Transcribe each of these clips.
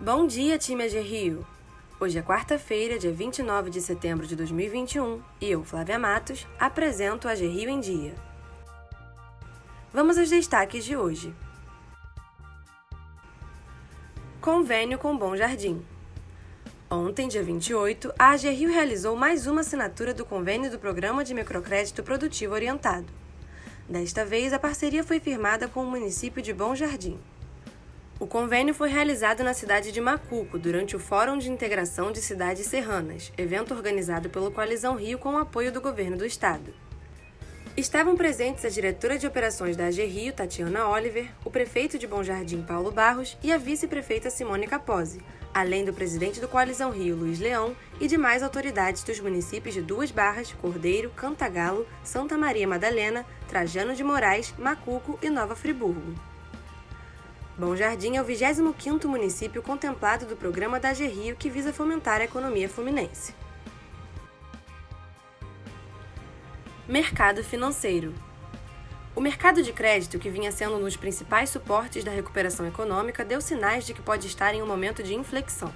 Bom dia, time AG Rio! Hoje é quarta-feira, dia 29 de setembro de 2021, e eu, Flávia Matos, apresento a AG Rio em Dia. Vamos aos destaques de hoje. Convênio com Bom Jardim. Ontem, dia 28, a AG Rio realizou mais uma assinatura do convênio do Programa de Microcrédito Produtivo Orientado. Desta vez, a parceria foi firmada com o município de Bom Jardim. O convênio foi realizado na cidade de Macuco durante o Fórum de Integração de Cidades Serranas, evento organizado pelo Coalizão Rio com o apoio do governo do estado. Estavam presentes a diretora de operações da AG Rio, Tatiana Oliver, o prefeito de Bom Jardim, Paulo Barros, e a vice-prefeita Simone Capozzi, além do presidente do Coalizão Rio, Luiz Leão, e demais autoridades dos municípios de Duas Barras, Cordeiro, Cantagalo, Santa Maria Madalena, Trajano de Moraes, Macuco e Nova Friburgo. Bom Jardim é o 25º município contemplado do programa da Rio que visa fomentar a economia fluminense. Mercado financeiro. O mercado de crédito, que vinha sendo um dos principais suportes da recuperação econômica, deu sinais de que pode estar em um momento de inflexão.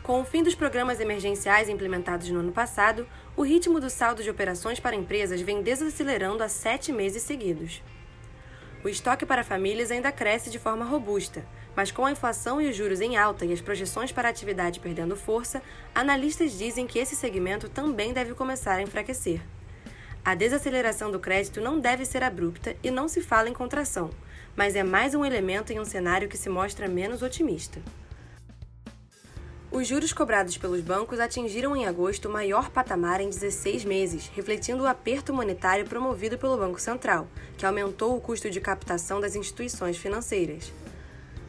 Com o fim dos programas emergenciais implementados no ano passado, o ritmo do saldo de operações para empresas vem desacelerando há sete meses seguidos. O estoque para famílias ainda cresce de forma robusta, mas com a inflação e os juros em alta e as projeções para a atividade perdendo força, analistas dizem que esse segmento também deve começar a enfraquecer. A desaceleração do crédito não deve ser abrupta e não se fala em contração, mas é mais um elemento em um cenário que se mostra menos otimista. Os juros cobrados pelos bancos atingiram em agosto o maior patamar em 16 meses, refletindo o aperto monetário promovido pelo Banco Central, que aumentou o custo de captação das instituições financeiras.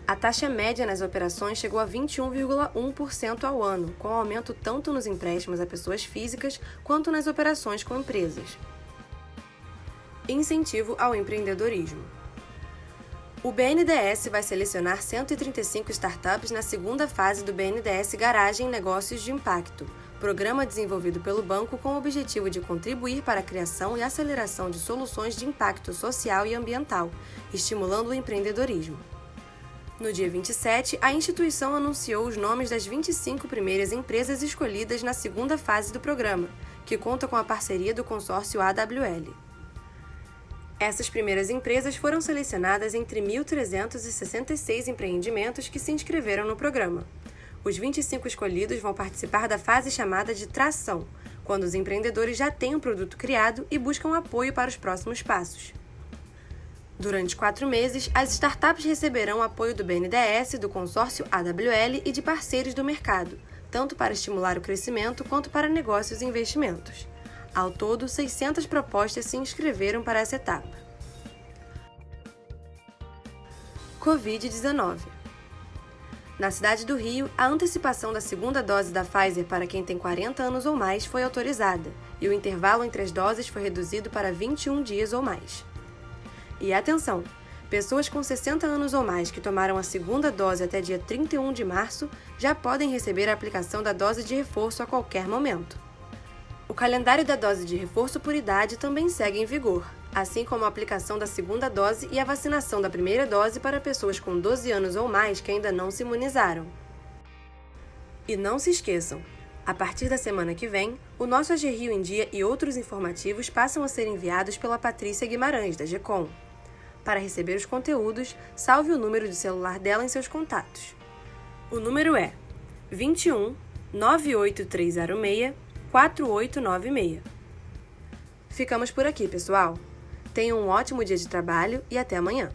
A taxa média nas operações chegou a 21,1% ao ano, com aumento tanto nos empréstimos a pessoas físicas quanto nas operações com empresas. Incentivo ao empreendedorismo. O BNDES vai selecionar 135 startups na segunda fase do BNDES Garagem Negócios de Impacto, programa desenvolvido pelo banco com o objetivo de contribuir para a criação e aceleração de soluções de impacto social e ambiental, estimulando o empreendedorismo. No dia 27, a instituição anunciou os nomes das 25 primeiras empresas escolhidas na segunda fase do programa, que conta com a parceria do consórcio AWL. Essas primeiras empresas foram selecionadas entre 1.366 empreendimentos que se inscreveram no programa. Os 25 escolhidos vão participar da fase chamada de tração, quando os empreendedores já têm um produto criado e buscam apoio para os próximos passos. Durante quatro meses, as startups receberão apoio do BNDES, do consórcio AWL e de parceiros do mercado, tanto para estimular o crescimento quanto para negócios e investimentos. Ao todo, 600 propostas se inscreveram para essa etapa. Covid-19 Na cidade do Rio, a antecipação da segunda dose da Pfizer para quem tem 40 anos ou mais foi autorizada e o intervalo entre as doses foi reduzido para 21 dias ou mais. E atenção! Pessoas com 60 anos ou mais que tomaram a segunda dose até dia 31 de março já podem receber a aplicação da dose de reforço a qualquer momento. O calendário da dose de reforço por idade também segue em vigor, assim como a aplicação da segunda dose e a vacinação da primeira dose para pessoas com 12 anos ou mais que ainda não se imunizaram. E não se esqueçam, a partir da semana que vem, o nosso AG Rio em Dia e outros informativos passam a ser enviados pela Patrícia Guimarães, da GECOM. Para receber os conteúdos, salve o número de celular dela em seus contatos. O número é 21 98306 4896. Ficamos por aqui, pessoal. Tenham um ótimo dia de trabalho e até amanhã.